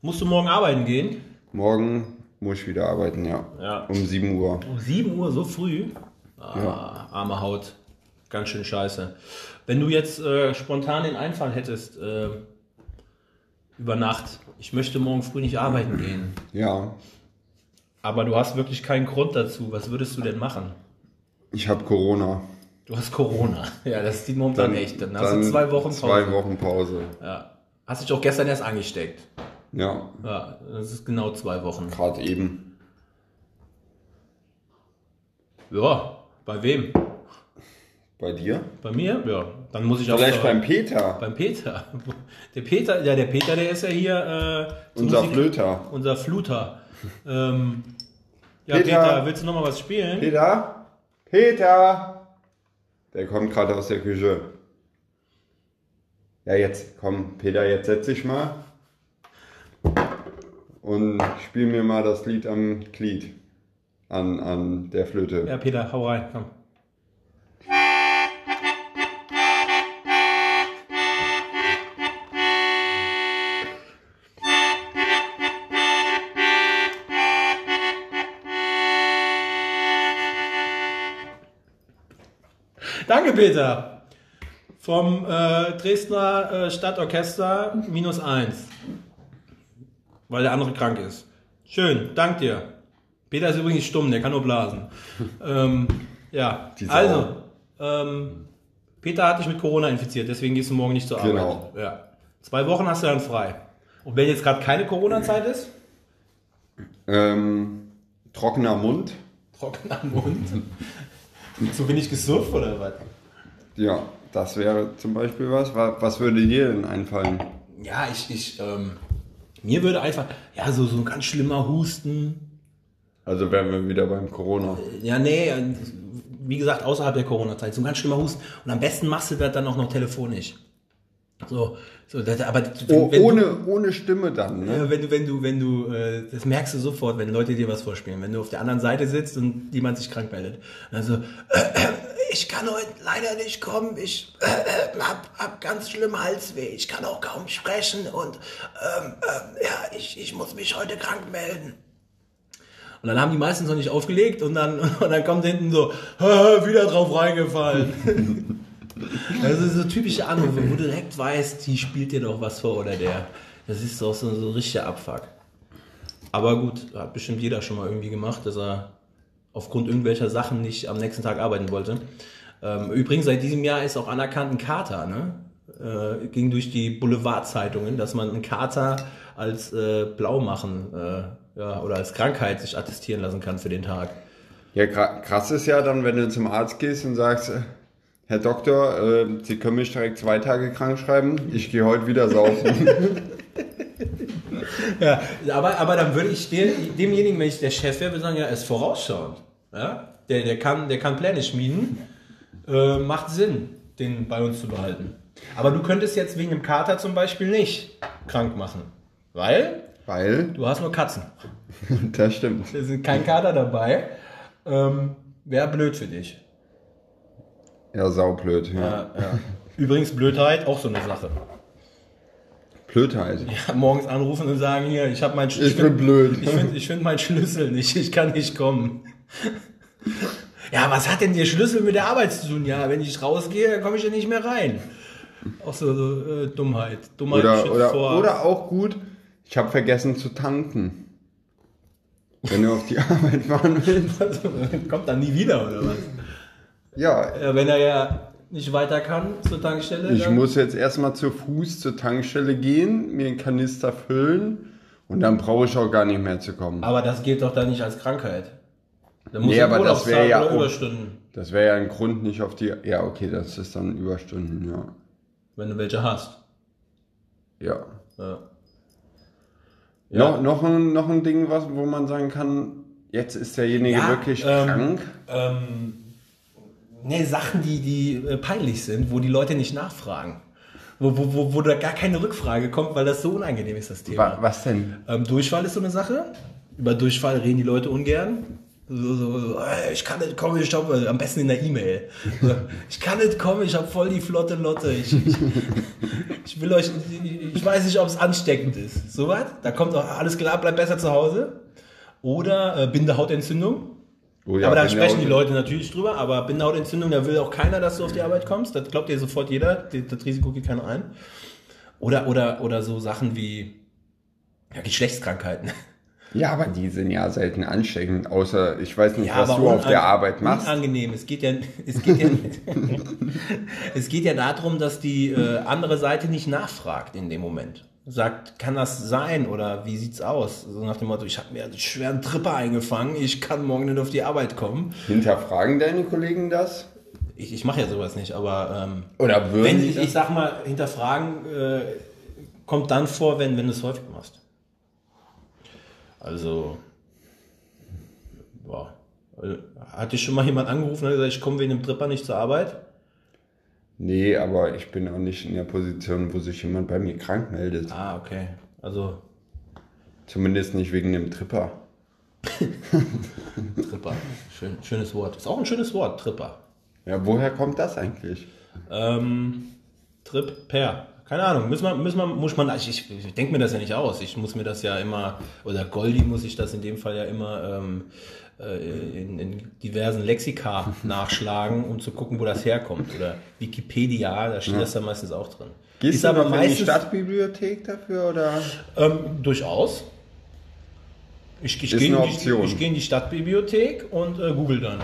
musst du morgen arbeiten gehen? Morgen muss ich wieder arbeiten, ja. Ja. Um 7 Uhr. Um 7 Uhr so früh? Ah, Ja. arme Haut. Ganz schön scheiße. Wenn du jetzt äh, spontan den Einfall hättest, äh, über Nacht. Ich möchte morgen früh nicht arbeiten gehen. Ja, Aber du hast wirklich keinen Grund dazu. Was würdest du denn machen? ich habe Corona. Du hast Corona. Ja, das sieht momentan echt. Dann hast du zwei Wochen Pause. Zwei Wochen Pause. Ja. Hast dich auch gestern erst angesteckt. Ja, Ja, das ist genau zwei Wochen. gerade eben. Ja, bei wem? Bei dir? Bei mir? Ja. Dann muss ich auch. Vielleicht beim Peter, beim Peter. Der Peter, ja, der Peter, der ist ja hier. Äh, unser Musik- Flöter. Unser Fluter. Ähm, ja, Peter. Peter, willst du noch mal was spielen? Peter? Peter! Der kommt gerade aus der Küche. Ja, jetzt, komm, Peter, jetzt setz dich mal. Und spiel mir mal das Lied am Glied. An, an der Flöte. Ja, Peter, hau rein, komm. Danke, Peter. Vom äh, Dresdner äh, Stadtorchester minus eins. Weil der andere krank ist. Schön, dank dir. Peter ist übrigens stumm, der kann nur blasen. ähm, ja, also, ähm, Peter hat dich mit Corona infiziert, deswegen gehst du morgen nicht zur Arbeit. Genau. Ja. Zwei Wochen hast du dann frei. Und wenn jetzt gerade keine Corona-Zeit ist? Ähm, trockener Mund. Trockener Mund. Zu wenig gesurft oder was? Ja, das wäre zum Beispiel was. Wa- Was würde dir denn einfallen? Ja, ich, ich, ähm, mir würde einfach, ja, so, so ein ganz schlimmer Husten. Also wären wir wieder beim Corona. Ja, nee, äh, wie gesagt, außerhalb der Corona-Zeit, so ein ganz schlimmer Husten. Und am besten machst du das dann auch noch telefonisch. So, so das, aber Oh, wenn ohne, Du, ohne Stimme dann, ne? ja, wenn du, wenn du, wenn du, äh, das merkst du sofort, wenn Leute dir was vorspielen. Wenn du auf der anderen Seite sitzt und jemand sich krank meldet. Also, äh, äh, ich kann heute leider nicht kommen. Ich äh, äh, hab, hab ganz schlimm Halsweh. Ich kann auch kaum sprechen und ähm, ähm, ja, ich, ich muss mich heute krank melden. Und dann haben die meistens noch nicht aufgelegt und dann, und dann kommt hinten so, "Haha, wieder drauf reingefallen. Das ist so typische Anrufe, wo du direkt weißt, die spielt dir doch was vor oder der. Das ist doch so, so ein richtiger Abfuck. Aber gut, hat bestimmt jeder schon mal irgendwie gemacht, dass er aufgrund irgendwelcher Sachen nicht am nächsten Tag arbeiten wollte. Ähm, übrigens, seit diesem Jahr ist auch anerkannt ein Kater, ne? Äh, ging durch die Boulevardzeitungen, dass man einen Kater als äh, blau machen äh, ja, oder als Krankheit sich attestieren lassen kann für den Tag. Ja, krass ist ja dann, wenn du zum Arzt gehst und sagst, äh, Herr Doktor, äh, Sie können mich direkt zwei Tage krank schreiben, ich gehe heute wieder saufen. Ja, aber, aber dann würde ich dir, demjenigen, wenn ich der Chef wäre, würde sagen, ja, er ist vorausschauend. Ja? Der, der, kann, der kann Pläne schmieden. Äh, macht Sinn, den bei uns zu behalten. Aber du könntest jetzt wegen dem Kater zum Beispiel nicht krank machen. Weil Weil, du hast nur Katzen. das stimmt. Da sind kein Kater dabei. Ähm, Wäre blöd für dich. Ja, saublöd. Ja. Ja, ja. Übrigens, Blödheit, auch so eine Sache. Blödheit. Ja, morgens anrufen und sagen, hier, ich habe mein Ich bin blöd. Ich finde ich find meinen Schlüssel nicht, ich kann nicht kommen. Ja, was hat denn der Schlüssel mit der Arbeit zu tun? Ja, wenn ich rausgehe, komme ich ja nicht mehr rein. Auch so, so äh, Dummheit. Dummheit Oder, oder, vor. oder auch gut, ich habe vergessen zu tanken. Wenn du auf die Arbeit fahren willst. Kommt dann nie wieder, oder was? Ja, Ja, wenn er ja nicht weiter kann zur Tankstelle. ich muss jetzt erstmal zu Fuß zur Tankstelle gehen, mir einen Kanister füllen und dann brauche ich auch gar nicht mehr zu kommen. Aber das gilt doch dann nicht als Krankheit. Dann muss Nee, er aber das wäre ja auch- Überstunden, Das wäre ja ein Grund nicht auf die. Ja, okay, das ist dann Überstunden, ja. wenn du welche hast. Ja. Ja. Noch, noch, ein, noch ein Ding, was, wo man sagen kann, jetzt ist derjenige Ja, wirklich ähm, krank. ähm, ne, Sachen, die, die äh, peinlich sind, wo die Leute nicht nachfragen. Wo, wo, wo, wo da gar keine Rückfrage kommt, weil das so unangenehm ist, das Thema. Wa- Was denn? Ähm, Durchfall ist so eine Sache. Über Durchfall reden die Leute ungern. So, so, so, "Ey, ich kann nicht kommen, ich habe am besten in der E-Mail. Ich kann nicht kommen, ich habe voll die flotte Lotte. Ich, ich, ich will euch, ich, weiß nicht, ob es ansteckend ist. So was? Da kommt doch alles klar, bleib besser zu Hause. Oder äh, Bindehautentzündung. Oh ja, aber da sprechen die Leute natürlich drüber. Aber Bindehautentzündung, da will auch keiner, dass du auf die Arbeit kommst. Das glaubt dir sofort jeder. Das Risiko geht keiner ein. Oder, oder, oder so Sachen wie ja, Geschlechtskrankheiten. Ja, aber die sind ja selten ansteckend, außer ich weiß nicht, Ja, was du auf der Arbeit machst. Unangenehm. Es geht ja, es geht ja, es geht ja darum, dass die äh, andere Seite nicht nachfragt in dem Moment. Sagt, kann das sein oder wie sieht's aus? So nach dem Motto, ich habe mir einen schweren Tripper eingefangen, ich kann morgen nicht auf die Arbeit kommen. Hinterfragen deine Kollegen das? Ich, ich mache ja sowas nicht, aber ähm, Oder würden wenn sie ich, ich sag mal, hinterfragen äh, kommt dann vor, wenn, wenn du es häufig machst. Also, boah. Also, Hat dich schon mal jemand angerufen und gesagt, ich komme wegen dem Tripper nicht zur Arbeit? Nee, aber ich bin auch nicht in der Position, wo sich jemand bei mir krank meldet. Ah, okay. Also, Zumindest nicht wegen dem Tripper. Tripper. Schön, schönes Wort. Ist auch ein schönes Wort, Tripper. Ja, woher kommt das eigentlich? Ähm, Trip per. Keine Ahnung, müssen wir, müssen wir, muss man, ich, ich, ich denke mir das ja nicht aus. Ich muss mir das ja immer, oder Goldi muss ich das in dem Fall ja immer ähm, äh, in, in diversen Lexika nachschlagen, um zu gucken, wo das herkommt. Oder Wikipedia, da steht das dann meistens auch drin. Gehst Ist du aber noch in die meistens Stadtbibliothek dafür oder? ähm, durchaus. Ich, ich gehe die- ich gehe in die Stadtbibliothek und äh, google dann.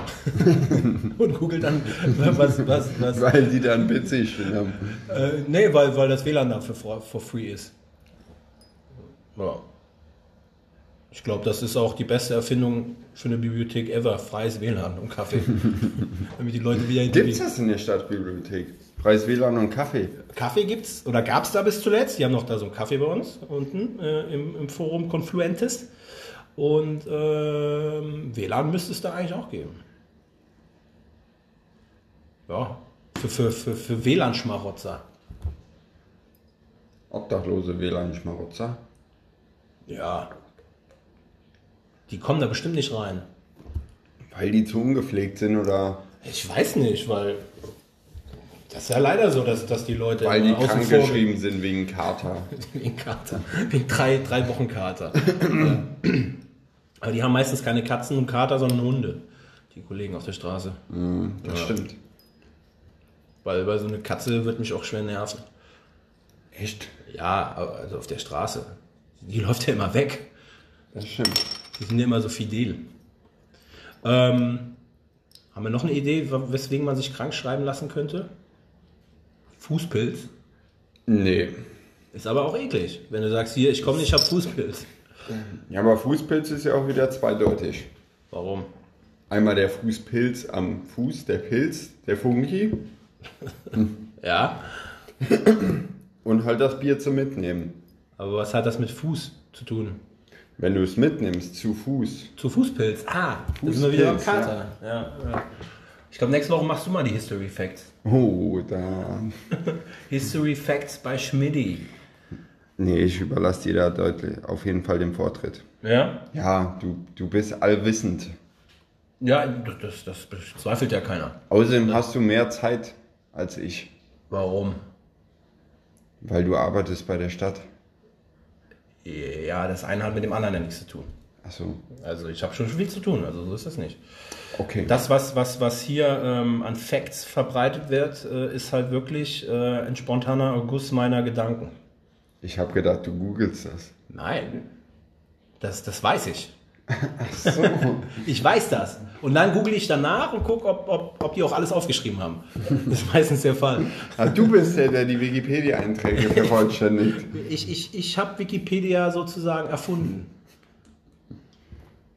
und google dann, was, was, was, Weil die dann witzig finden. Äh, nee, weil, weil das WLAN dafür for, for free ist. Ja. Ich glaube, das ist auch die beste Erfindung für eine Bibliothek ever. Freies WLAN und Kaffee. Damit die Leute wieder in die Gibt's das in der Stadtbibliothek? Freies WLAN und Kaffee. Kaffee gibt's oder gab's da bis zuletzt. Die haben noch da so einen Kaffee bei uns unten äh, im, im Forum Confluentes. Und ähm, WLAN müsste es da eigentlich auch geben. Ja, für, für, für, für WLAN-Schmarotzer. Obdachlose WLAN-Schmarotzer. Ja. Die kommen da bestimmt nicht rein. Weil die zu ungepflegt sind oder Ich weiß nicht, weil das ist ja leider so, dass, dass die Leute weil die immer außen krank vor- geschrieben sind wegen Kater. Wegen Kater. Wegen drei, drei Wochen Kater. ja. Aber die haben meistens keine Katzen und Kater, sondern Hunde. Die Kollegen auf der Straße. Das stimmt. Weil, weil so eine Katze wird mich auch schwer nerven. Echt? Ja, also auf der Straße. Die läuft ja immer weg. Das stimmt. Die sind ja immer so fidel. Ähm, haben wir noch eine Idee, weswegen man sich krank schreiben lassen könnte? Fußpilz. Nee. Ist aber auch eklig, wenn du sagst, hier, ich komme nicht, ich habe Fußpilz. Ja, aber Fußpilz ist ja auch wieder zweideutig. Warum? Einmal der Fußpilz am Fuß, der Pilz, der Fungi Ja, und halt das Bier zum Mitnehmen. aber was hat das mit Fuß zu tun? Wenn du es mitnimmst zu Fuß. Zu Fußpilz. Ah, da sind wir wieder am Fußpilz, Kater. Ja. Ja, Ich glaube, nächste Woche machst du mal die History Facts. Oh, da. History Facts bei Schmidti. Nee, ich überlasse dir da deutlich auf jeden Fall den Vortritt. Ja? Ja, du, du bist allwissend. Ja, das, das bezweifelt ja keiner. Außerdem hast du mehr Zeit als ich, Warum? weil du arbeitest bei der Stadt. Ja, das eine hat mit dem anderen ja nichts zu tun. Achso, Also ich habe schon viel zu tun, also so ist das nicht. okay. Das, was, was, was hier ähm, an Facts verbreitet wird, äh, ist halt wirklich äh, ein spontaner Guss meiner Gedanken. ich habe gedacht, du googelst das. Nein, das, das weiß ich. So. Ich weiß das. Und dann google ich danach und gucke, ob, ob, ob die auch alles aufgeschrieben haben. Das ist meistens der Fall. ah, du bist der, der die Wikipedia-Einträge vervollständigt. Ich, ich, ich habe Wikipedia sozusagen erfunden.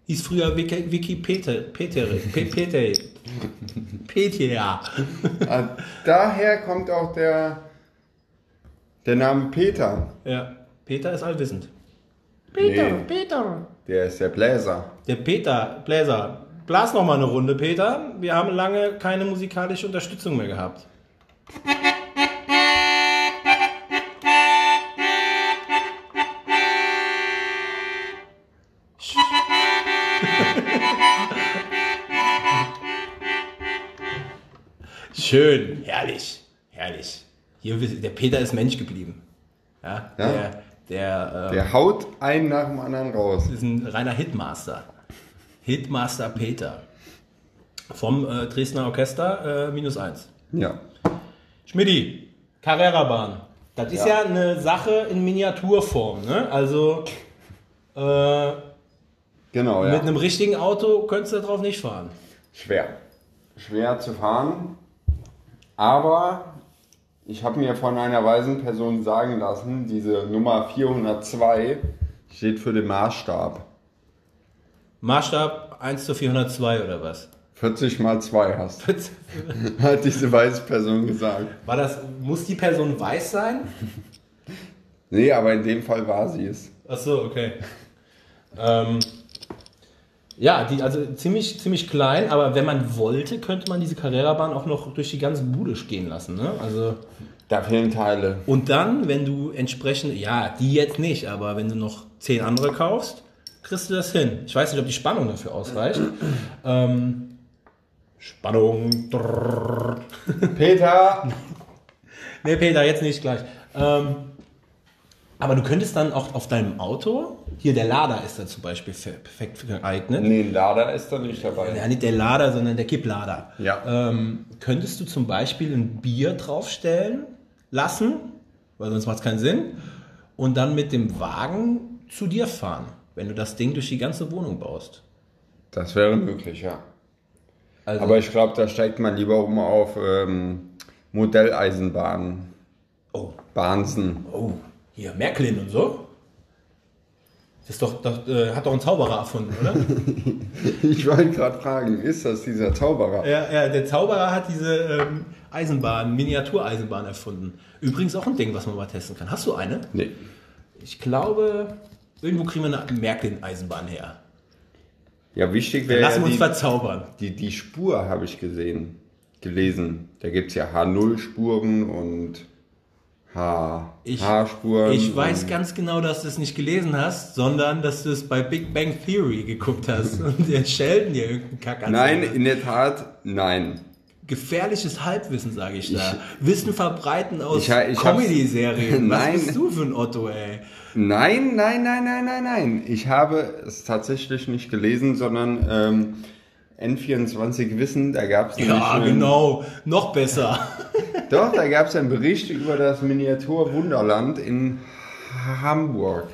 Hieß früher Wiki, Wikipedia. Peter, Pe- Peter, Peter. Ah, daher kommt auch der, der Name Peter. Ja, Peter ist allwissend. Peter, Peter. Der ist der Bläser. Der Peter, Bläser, blas noch mal eine Runde, Peter. Wir haben lange keine musikalische Unterstützung mehr gehabt. Schön, herrlich, herrlich. Hier, der Peter ist Mensch geblieben. Ja, Ja. Der, der, äh, Der haut einen nach dem anderen raus. ist ein reiner Hitmaster. Hitmaster Peter. Vom äh, Dresdner Orchester äh, minus eins. Ja. Schmidti, Carrera-Bahn. Das ist ja, eine Sache in Miniaturform, ne? Also äh, Genau, ja. mit einem richtigen Auto könntest du darauf nicht fahren. Schwer. Schwer zu fahren. Aber ich habe mir von einer weisen Person sagen lassen, diese Nummer 402 steht für den Maßstab. Maßstab 1 zu 402 oder was? 40 mal 2 hast, hat diese weise Person gesagt. War das, muss die Person weiß sein? Nee, aber in dem Fall war sie es. Ach so, okay. Ähm, ja, die, also ziemlich, ziemlich klein, aber wenn man wollte, könnte man diese Carrera-Bahn auch noch durch die ganze Bude gehen lassen. Ne? Also, Da fehlen Teile. und dann, wenn du entsprechend, ja, die jetzt nicht, aber wenn du noch zehn andere kaufst, kriegst du das hin. Ich weiß nicht, ob die Spannung dafür ausreicht. ähm, Spannung. Peter! Nee, Peter, jetzt nicht gleich. Ähm, aber du könntest dann auch auf deinem Auto, hier der Lader ist da zum Beispiel fe- perfekt geeignet. Nee, Lader ist da nicht dabei. Ja, nicht der Lader, sondern der Kipplader. Ja. Ähm, könntest du zum Beispiel ein Bier draufstellen lassen, weil sonst macht es keinen Sinn, und dann mit dem Wagen zu dir fahren, wenn du das Ding durch die ganze Wohnung baust. Das wäre möglich, ja. Also, Aber ich glaube, da steigt man lieber um auf ähm, Modelleisenbahnen. oh, Bahnsen. oh, hier, Märklin und so. Das ist doch, doch äh, hat doch ein Zauberer erfunden, oder? Ich wollte gerade fragen, ist das dieser Zauberer? Ja, ja, der Zauberer hat diese ähm, Eisenbahn, Miniatureisenbahn erfunden. Übrigens auch ein Ding, was man mal testen kann. Hast du eine? Nee. Ich glaube, irgendwo kriegen wir eine Märklin-Eisenbahn her. Ja, wichtig wäre Lassen ja wir uns die, verzaubern. die, die Spur, habe ich gesehen, gelesen. Da gibt es ja H0-Spuren und H- Ich-. Ich weiß ganz genau, dass du es nicht gelesen hast, sondern dass du es bei Big Bang Theory geguckt hast und der Sheldon dir irgendeinen Kack erzählt Nein, in der Tat, nein. Gefährliches Halbwissen, sage ich da. Wissen verbreiten aus Ich ich Comedy-Serien. Was bist du für ein Otto, ey? Nein, nein, nein, nein, nein, nein. Ich habe es tatsächlich nicht gelesen, sondern ähm, N24 Wissen, da gab es Ja, genau. Noch besser. Doch, da gab es einen Bericht über das Miniatur-Wunderland in Hamburg.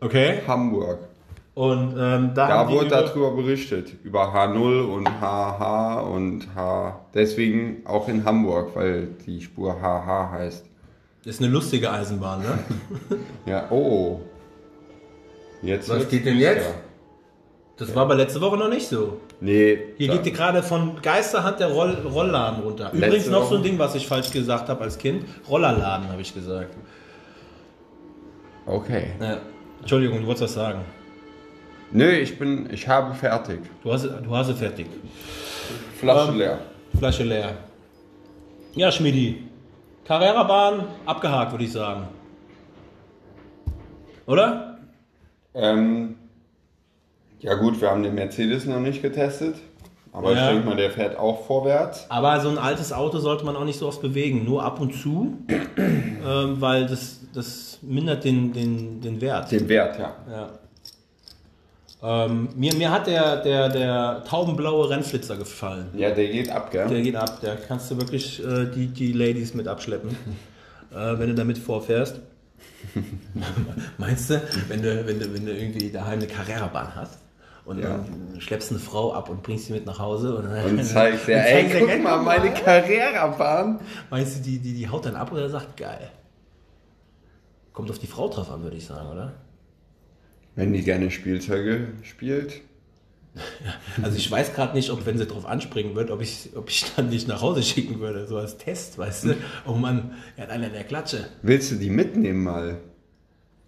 Okay. Hamburg. Und ähm, da, Da wurde über- darüber berichtet, über H0 und HH und H. Deswegen auch in Hamburg, weil die Spur HH heißt. Das ist eine lustige Eisenbahn, ne? Ja, oh. Jetzt Was geht denn jetzt? Das war aber letzte Woche noch nicht so. Nee. Hier geht dir gerade von Geisterhand der Roll Rollladen runter. Übrigens Letzte noch so ein. Ding, was ich falsch gesagt habe als Kind. Rollerladen, habe ich gesagt. Okay. Ja. Entschuldigung, du wolltest was sagen. Nö, ich bin, ich habe fertig. Du hast, du hast es fertig. Flasche Ähm, leer. Flasche leer. Ja, Schmidi. Carrera-Bahn abgehakt, würde ich sagen. Oder? Ähm, ja gut, wir haben den Mercedes noch nicht getestet. Aber Ja. ich denke mal, der fährt auch vorwärts. Aber so ein altes Auto sollte man auch nicht so oft bewegen, nur ab und zu, ähm, weil das, das mindert den, den, den Wert. Den Wert, ja. Ja. Ähm, mir, mir hat der, der, der taubenblaue Rennflitzer gefallen. Ja, der geht ab, gell? Der geht ab, der kannst du wirklich äh, die, die Ladies mit abschleppen, äh, wenn du damit vorfährst. Meinst du, wenn du, wenn, du, wenn du irgendwie daheim eine Carrera-Bahn hast und Ja. dann schleppst eine Frau ab und bringst sie mit nach Hause und, Und ey, zeigst dir, guck "Guck mal, meine Carrera-Bahn. Meinst du, die, die, die haut dann ab oder sagt geil? Kommt auf die Frau drauf an, würde ich sagen, oder? Wenn die gerne Spielzeuge spielt. Also ich weiß gerade nicht, ob wenn sie drauf anspringen wird, ob ich, ob ich dann nicht nach Hause schicken würde, so als Test, weißt du? Oh Mann, er hat einen in der Klatsche. Willst du die mitnehmen mal?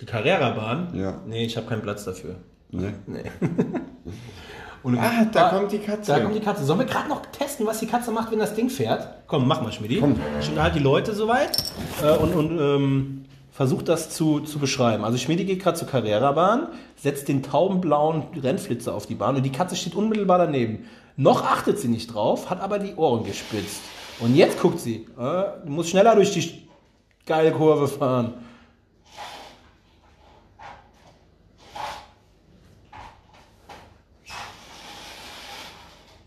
Die Carrera-Bahn? Ja. Nee, ich habe keinen Platz dafür. Ne? Nee. Und Ah, da kommt die Katze. Da kommt die Katze. Sollen wir gerade noch testen, was die Katze macht, wenn das Ding fährt? Komm, mach mal, Schmidi. Komm. Unterhalte die Leute soweit äh, und, und ähm, versuche das zu, zu beschreiben. Also Schmidi geht gerade zur Carrera-Bahn, setzt den taubenblauen Rennflitzer auf die Bahn und die Katze steht unmittelbar daneben. Noch achtet sie nicht drauf, hat aber die Ohren gespitzt. Und jetzt guckt sie. Äh, du musst schneller durch die geile Kurve fahren.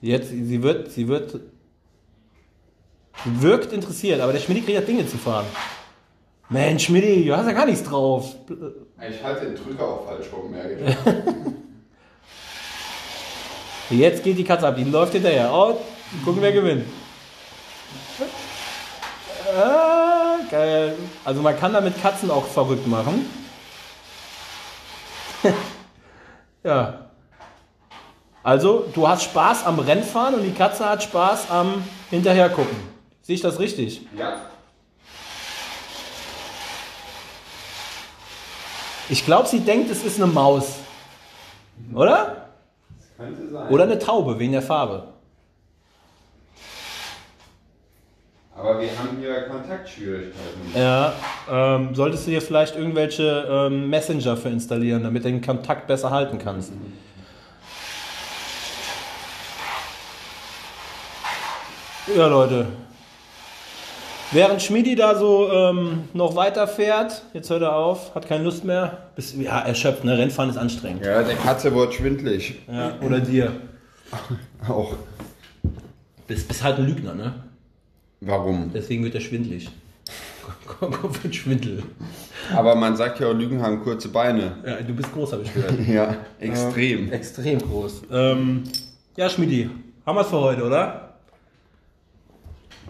Jetzt, sie wird, sie wird, sie wirkt interessiert, aber der Schmidt kriegt ja Dinge zu fahren. Mensch, Schmidti, du hast ja gar nichts drauf. Ich halte den Drücker auch falsch rum, merke ich. Jetzt geht die Katze ab, die läuft hinterher. Oh, gucken, wer gewinnt. Ah, geil. Also man kann damit Katzen auch verrückt machen. ja. Also, du hast Spaß am Rennfahren und die Katze hat Spaß am Hinterhergucken. Sehe ich das richtig? Ja. Ich glaube, sie denkt, es ist eine Maus. Oder? Könnte sein. Oder eine Taube, wegen der Farbe. Aber wir haben hier Kontaktschwierigkeiten. Ja, ähm, solltest du dir vielleicht irgendwelche ähm, Messenger für installieren, damit du den Kontakt besser halten kannst. Ja, Leute. Während Schmidi da so ähm, noch weiterfährt, jetzt hört er auf, hat keine Lust mehr, bist ja erschöpft, ne? Rennfahren ist anstrengend. Ja, der Katze wird schwindlig. Ja, oder dir. Auch. Bist, bist halt ein Lügner, ne? Warum? Deswegen wird er schwindlig. Kopf wird Schwindel. Aber man sagt ja auch, Lügen haben kurze Beine. Ja, du bist groß, habe ich gehört. Ja, extrem. Extrem groß. Ähm, ja, Schmidi, haben wir es für heute, oder?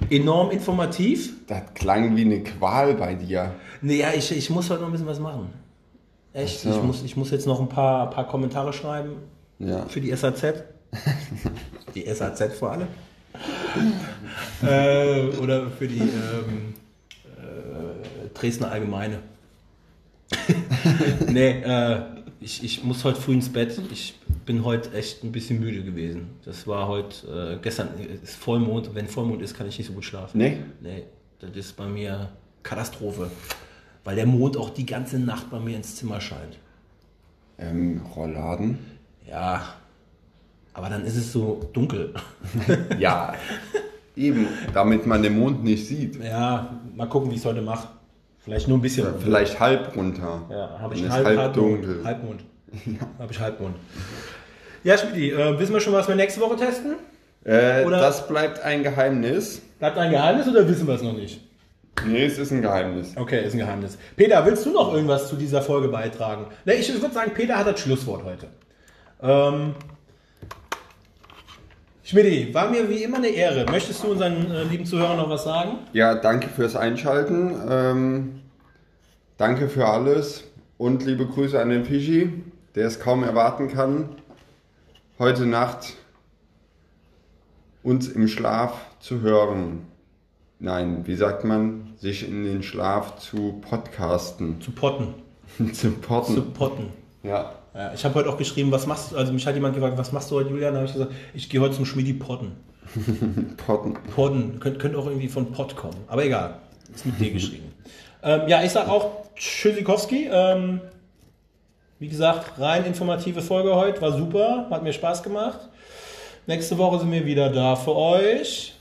Enorm informativ. Das klang wie eine Qual bei dir. Nee, ja, ich, ich muss heute noch ein bisschen was machen. Echt? So. Ich, muss, ich muss jetzt noch ein paar, paar Kommentare schreiben Ja. für die SAZ. die SAZ vor allem. äh, oder für die ähm, äh, Dresdner Allgemeine. nee, äh, ich, ich muss heute früh ins Bett. Ich bin heute echt ein bisschen müde gewesen. Das war heute, äh, gestern ist Vollmond. Wenn Vollmond ist, kann ich nicht so gut schlafen. Nee? Nee, das ist bei mir Katastrophe. Weil der Mond auch die ganze Nacht bei mir ins Zimmer scheint. Ähm, Rollladen? Ja, aber dann ist es so dunkel. Ja. Eben, damit man den Mond nicht sieht. Ja, mal gucken, wie ich es heute mache. Vielleicht nur ein bisschen. Vielleicht halb runter. Ja, habe ich halb, halb Halbmond. dunkel. Halbmond. Habe ich Halbmond. Ja, Schmidi, äh, wissen wir schon, was wir nächste Woche testen? Äh, Oder- das bleibt ein Geheimnis. Bleibt ein Geheimnis oder wissen wir es noch nicht? Nee, es ist ein Geheimnis. Okay, ist ein Geheimnis. Peter, willst du noch irgendwas zu dieser Folge beitragen? Ne, ich würde sagen, Peter hat das Schlusswort heute. Ähm, Schmidi, war mir wie immer eine Ehre. Möchtest du unseren äh, lieben Zuhörern noch was sagen? Ja, danke fürs Einschalten. Ähm, danke für alles. Und liebe Grüße an den Fischi, der es kaum erwarten kann, heute Nacht uns im Schlaf zu hören. Nein, wie sagt man, sich in den Schlaf zu podcasten, Zu potten. zu Zu potten. Potten. Ja, Ja, ich habe heute auch geschrieben, was machst du? Also mich hat jemand gefragt, was machst du heute, Julian? Da habe ich gesagt, ich gehe heute zum Schmidi potten. potten. Podden, könnte könnt auch irgendwie von Pott kommen. Aber egal, ist mit D geschrieben. Ähm, ja, ich sage auch Tschüssikowski. Ähm, wie gesagt, rein informative Folge heute, war super, hat mir Spaß gemacht. Nächste Woche sind wir wieder da für euch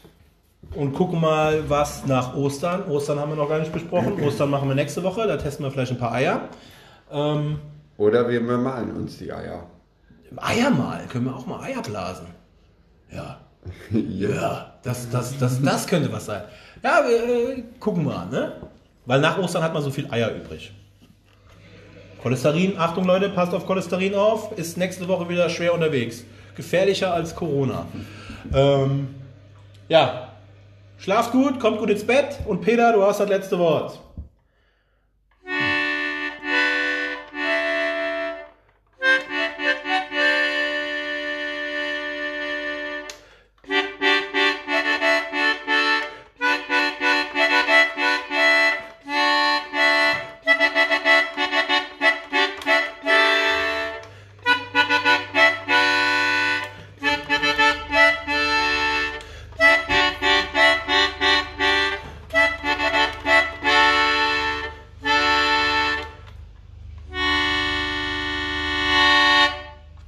und gucken mal, was nach Ostern. Ostern haben wir noch gar nicht besprochen. Ostern machen wir nächste Woche, da testen wir vielleicht ein paar Eier. Ähm, Oder wir bemalen uns die Eier. Eier malen, können wir auch mal Eier blasen. Ja. Ja, das, das, das, das könnte was sein. Ja, wir äh, gucken mal, ne? Weil nach Ostern hat man so viel Eier übrig. Cholesterin, Achtung Leute, passt auf Cholesterin auf, ist nächste Woche wieder schwer unterwegs. Gefährlicher als Corona. Ähm, ja, schlaft gut, kommt gut ins Bett und Peter, du hast das letzte Wort.